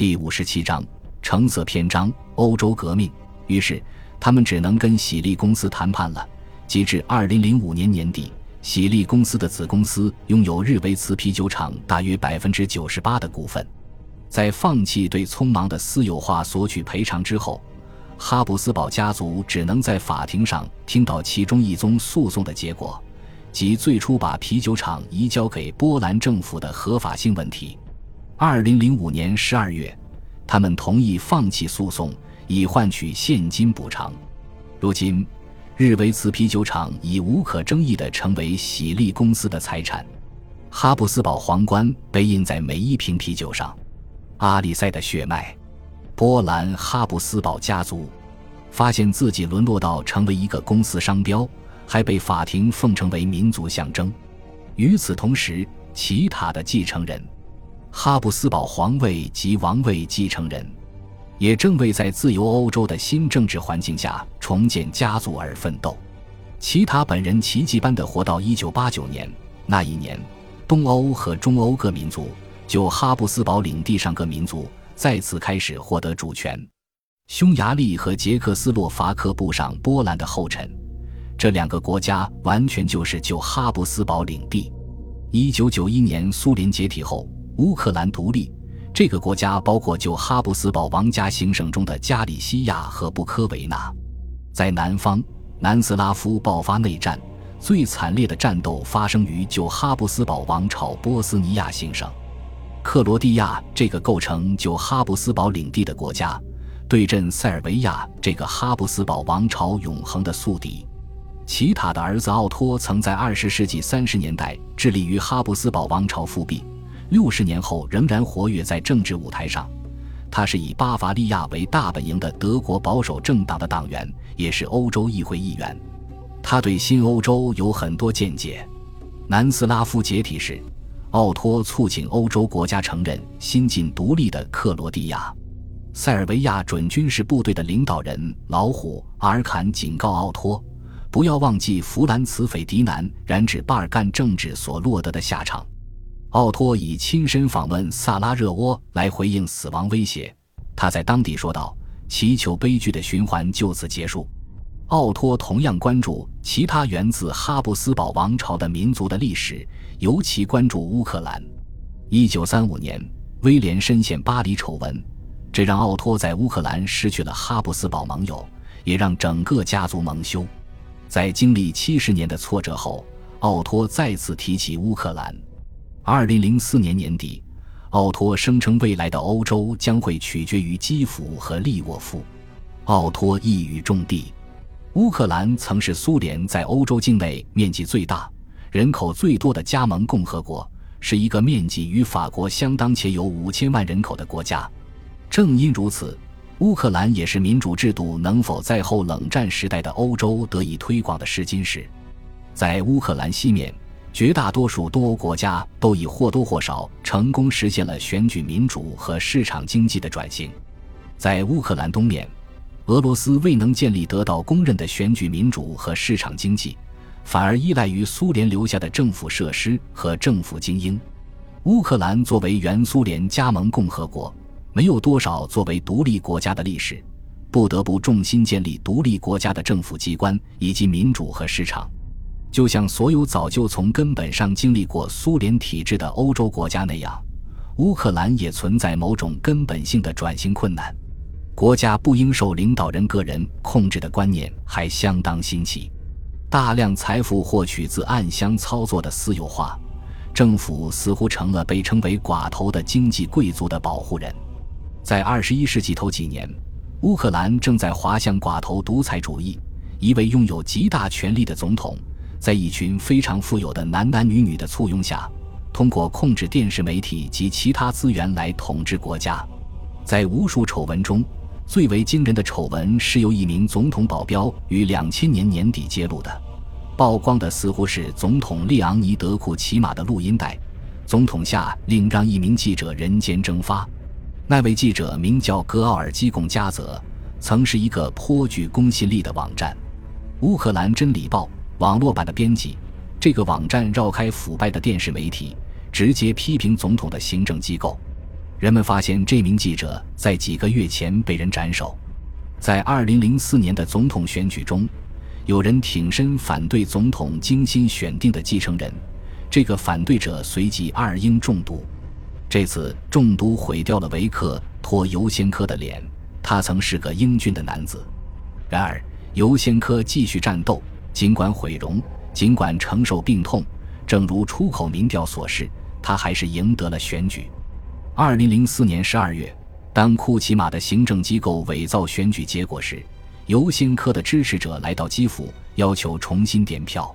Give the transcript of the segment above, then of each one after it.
第五十七章橙色篇章：欧洲革命。于是，他们只能跟喜力公司谈判了。截至二零零五年年底，喜力公司的子公司拥有日维茨啤酒厂大约百分之九十八的股份。在放弃对匆忙的私有化索取赔偿之后，哈布斯堡家族只能在法庭上听到其中一宗诉讼的结果，即最初把啤酒厂移交给波兰政府的合法性问题。二零零五年十二月，他们同意放弃诉讼，以换取现金补偿。如今。日维茨啤酒厂已无可争议地成为喜力公司的财产，哈布斯堡皇冠被印在每一瓶啤酒上。阿里塞的血脉，波兰哈布斯堡家族发现自己沦落到成为一个公司商标，还被法庭奉承为民族象征。与此同时，其他的继承人，哈布斯堡皇位及王位继承人。也正为在自由欧洲的新政治环境下重建家族而奋斗。其他本人奇迹般的活到一九八九年，那一年，东欧和中欧各民族就哈布斯堡领地上各民族再次开始获得主权。匈牙利和捷克斯洛伐克步上波兰的后尘，这两个国家完全就是旧哈布斯堡领地。一九九一年苏联解体后，乌克兰独立。这个国家包括旧哈布斯堡王家行省中的加里西亚和布科维纳。在南方，南斯拉夫爆发内战，最惨烈的战斗发生于旧哈布斯堡王朝波斯尼亚行省。克罗地亚这个构成旧哈布斯堡领地的国家，对阵塞尔维亚这个哈布斯堡王朝永恒的宿敌。齐塔的儿子奥托曾在二十世纪三十年代致力于哈布斯堡王朝复辟。六十年后仍然活跃在政治舞台上，他是以巴伐利亚为大本营的德国保守政党的党员，也是欧洲议会议员。他对新欧洲有很多见解。南斯拉夫解体时，奥托促请欧洲国家承认新晋独立的克罗地亚。塞尔维亚准军事部队的领导人老虎阿尔坎警告奥托，不要忘记弗兰茨·斐迪南染指巴尔干政治所落得的下场。奥托以亲身访问萨拉热窝来回应死亡威胁。他在当地说道：“祈求悲剧的循环就此结束。”奥托同样关注其他源自哈布斯堡王朝的民族的历史，尤其关注乌克兰。1935年，威廉深陷巴黎丑闻，这让奥托在乌克兰失去了哈布斯堡盟友，也让整个家族蒙羞。在经历七十年的挫折后，奥托再次提起乌克兰。二零零四年年底，奥托声称未来的欧洲将会取决于基辅和利沃夫。奥托一语中的：乌克兰曾是苏联在欧洲境内面积最大、人口最多的加盟共和国，是一个面积与法国相当且有五千万人口的国家。正因如此，乌克兰也是民主制度能否在后冷战时代的欧洲得以推广的试金石。在乌克兰西面。绝大多数东欧国家都已或多或少成功实现了选举民主和市场经济的转型。在乌克兰东面，俄罗斯未能建立得到公认的选举民主和市场经济，反而依赖于苏联留下的政府设施和政府精英。乌克兰作为原苏联加盟共和国，没有多少作为独立国家的历史，不得不重新建立独立国家的政府机关以及民主和市场。就像所有早就从根本上经历过苏联体制的欧洲国家那样，乌克兰也存在某种根本性的转型困难。国家不应受领导人个人控制的观念还相当新奇。大量财富获取自暗箱操作的私有化，政府似乎成了被称为寡头的经济贵族的保护人。在二十一世纪头几年，乌克兰正在滑向寡头独裁主义，一位拥有极大权力的总统。在一群非常富有的男男女女的簇拥下，通过控制电视媒体及其他资源来统治国家。在无数丑闻中，最为惊人的丑闻是由一名总统保镖于两千年年底揭露的。曝光的似乎是总统列昂尼德库骑马的录音带。总统下令让一名记者人间蒸发。那位记者名叫格奥尔基贡加泽，曾是一个颇具公信力的网站——乌克兰真理报。网络版的编辑，这个网站绕开腐败的电视媒体，直接批评总统的行政机构。人们发现这名记者在几个月前被人斩首。在2004年的总统选举中，有人挺身反对总统精心选定的继承人，这个反对者随即二英中毒。这次中毒毁掉了维克托·尤先科的脸，他曾是个英俊的男子。然而，尤先科继续战斗，尽管毁容，尽管承受病痛，正如出口民调所示，他还是赢得了选举。2004年12月。当库奇马的行政机构伪造选举结果时，尤先科的支持者来到基辅，要求重新点票。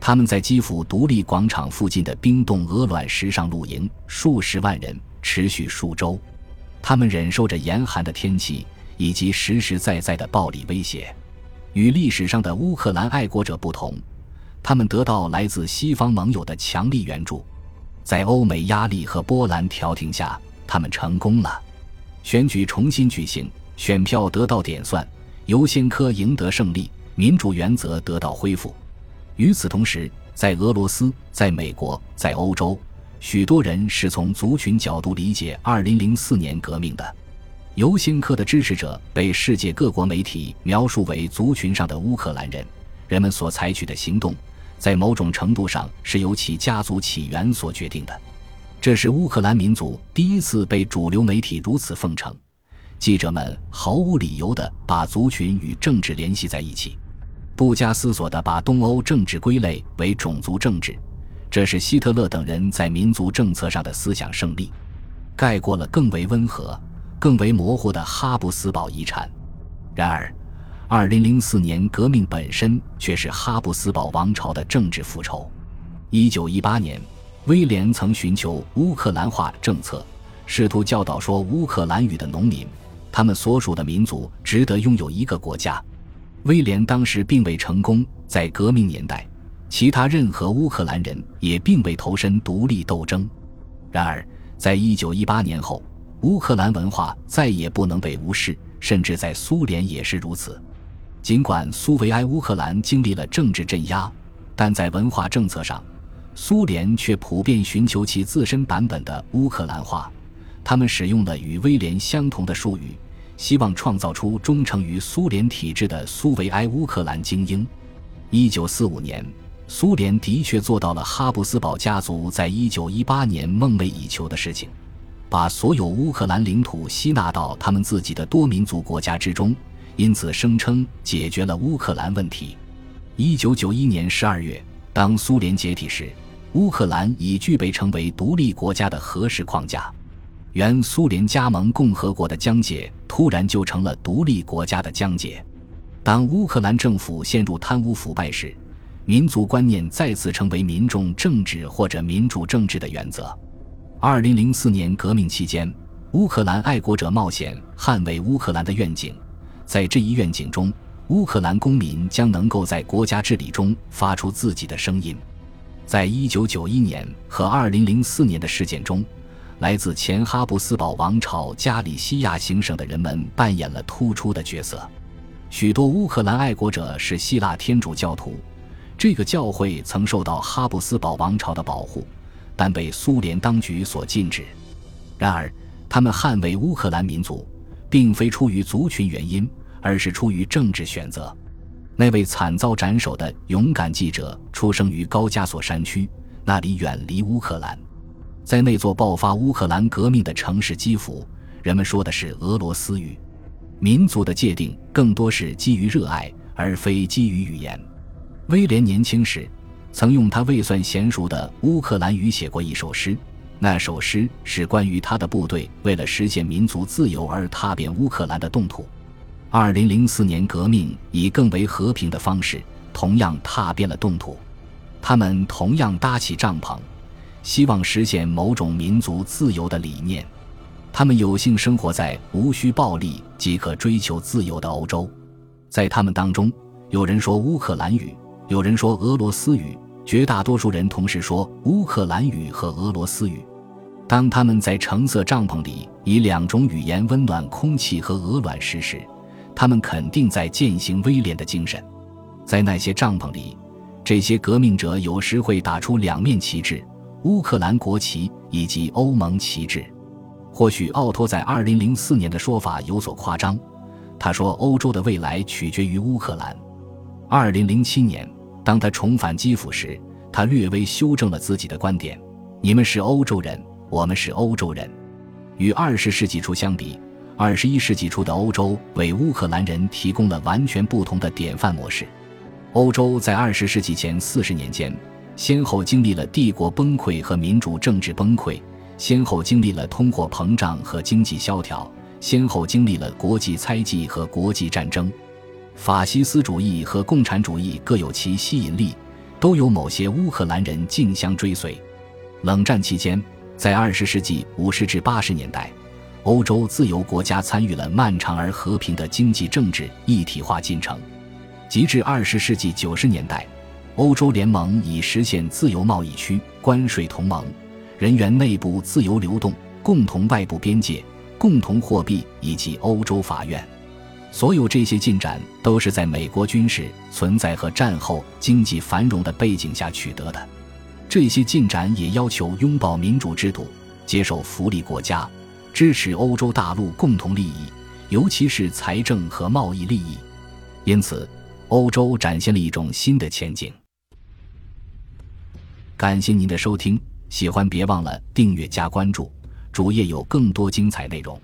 他们在基辅独立广场附近的冰冻鹅卵石上露营，数十万人，持续数周。他们忍受着严寒的天气以及实实在在的暴力威胁。与历史上的乌克兰爱国者不同，他们得到来自西方盟友的强力援助。在欧美压力和波兰调停下，他们成功了。选举重新举行，选票得到点算，尤先科赢得胜利，民主原则得到恢复。与此同时，在俄罗斯、在美国、在欧洲，许多人是从族群角度理解2004年革命的。尤辛科的支持者被世界各国媒体描述为族群上的乌克兰人。人们所采取的行动，在某种程度上是由其家族起源所决定的。这是乌克兰民族第一次被主流媒体如此奉承。记者们毫无理由地把族群与政治联系在一起，不加思索地把东欧政治归类为种族政治。这是希特勒等人在民族政策上的思想胜利，盖过了更为温和、更为模糊的哈布斯堡遗产。然而，2004年革命本身却是哈布斯堡王朝的政治复仇。1918年。威廉曾寻求乌克兰化政策，试图教导说乌克兰语的农民，他们所属的民族值得拥有一个国家。威廉当时并未成功。在革命年代，其他任何乌克兰人也并未投身独立斗争。然而，在一九一八年后，乌克兰文化再也不能被无视，甚至在苏联也是如此。尽管苏维埃乌克兰经历了政治镇压，但在文化政策上。苏联却普遍寻求其自身版本的乌克兰化，他们使用了与威廉相同的术语，希望创造出忠诚于苏联体制的苏维埃乌克兰精英。一九四五年，苏联的确做到了哈布斯堡家族在一九一八年梦寐以求的事情，把所有乌克兰领土吸纳到他们自己的多民族国家之中，因此声称解决了乌克兰问题。一九九一年十二月，当苏联解体时。乌克兰已具备成为独立国家的合适框架，原苏联加盟共和国的疆界突然就成了独立国家的疆界。当乌克兰政府陷入贪污腐败时，民族观念再次成为民众政治或者民主政治的原则。二零零四年革命期间，乌克兰爱国者冒险捍卫乌克兰的愿景，在这一愿景中，乌克兰公民将能够在国家治理中发出自己的声音。在一九九一年和二零零四年的事件中，来自前哈布斯堡王朝加里西亚行省的人们扮演了突出的角色。许多乌克兰爱国者是希腊天主教徒，这个教会曾受到哈布斯堡王朝的保护，但被苏联当局所禁止。然而，他们捍卫乌克兰民族，并非出于族群原因，而是出于政治选择。那位惨遭斩首的勇敢记者出生于高加索山区，那里远离乌克兰。在那座爆发乌克兰革命的城市基辅，人们说的是俄罗斯语。民族的界定更多是基于热爱，而非基于语言。威廉年轻时曾用他未算娴熟的乌克兰语写过一首诗，那首诗是关于他的部队为了实现民族自由而踏遍乌克兰的冻土。二零零四年革命以更为和平的方式，同样踏遍了冻土。他们同样搭起帐篷，希望实现某种民族自由的理念。他们有幸生活在无需暴力即可追求自由的欧洲。在他们当中，有人说乌克兰语，有人说俄罗斯语，绝大多数人同时说乌克兰语和俄罗斯语。当他们在橙色帐篷里以两种语言温暖空气和鹅卵石时，他们肯定在践行威廉的精神，在那些帐篷里，这些革命者有时会打出两面旗帜：乌克兰国旗以及欧盟旗帜。或许奥托在2004年的说法有所夸张，他说欧洲的未来取决于乌克兰。2007年，当他重返基辅时，他略微修正了自己的观点：“你们是欧洲人，我们是欧洲人。”与二十世纪初相比二十一世纪初的欧洲为乌克兰人提供了完全不同的典范模式。欧洲在二十世纪前四十年间，先后经历了帝国崩溃和民主政治崩溃。先后经历了通货膨胀和经济萧条，先后经历了国际猜忌和国际战争，法西斯主义和共产主义各有其吸引力，都有某些乌克兰人竞相追随。冷战期间，在二十世纪五十至八十年代，欧洲自由国家参与了漫长而和平的经济政治一体化进程，及至二十世纪九十年代，欧洲联盟已实现自由贸易区、关税同盟。人员内部自由流动、共同外部边界、共同货币以及欧洲法院，所有这些进展都是在美国军事存在和战后经济繁荣的背景下取得的。这些进展也要求拥抱民主制度、接受福利国家、支持欧洲大陆共同利益，尤其是财政和贸易利益。因此，欧洲展现了一种新的前景。感谢您的收听。喜欢别忘了订阅加关注，主页有更多精彩内容。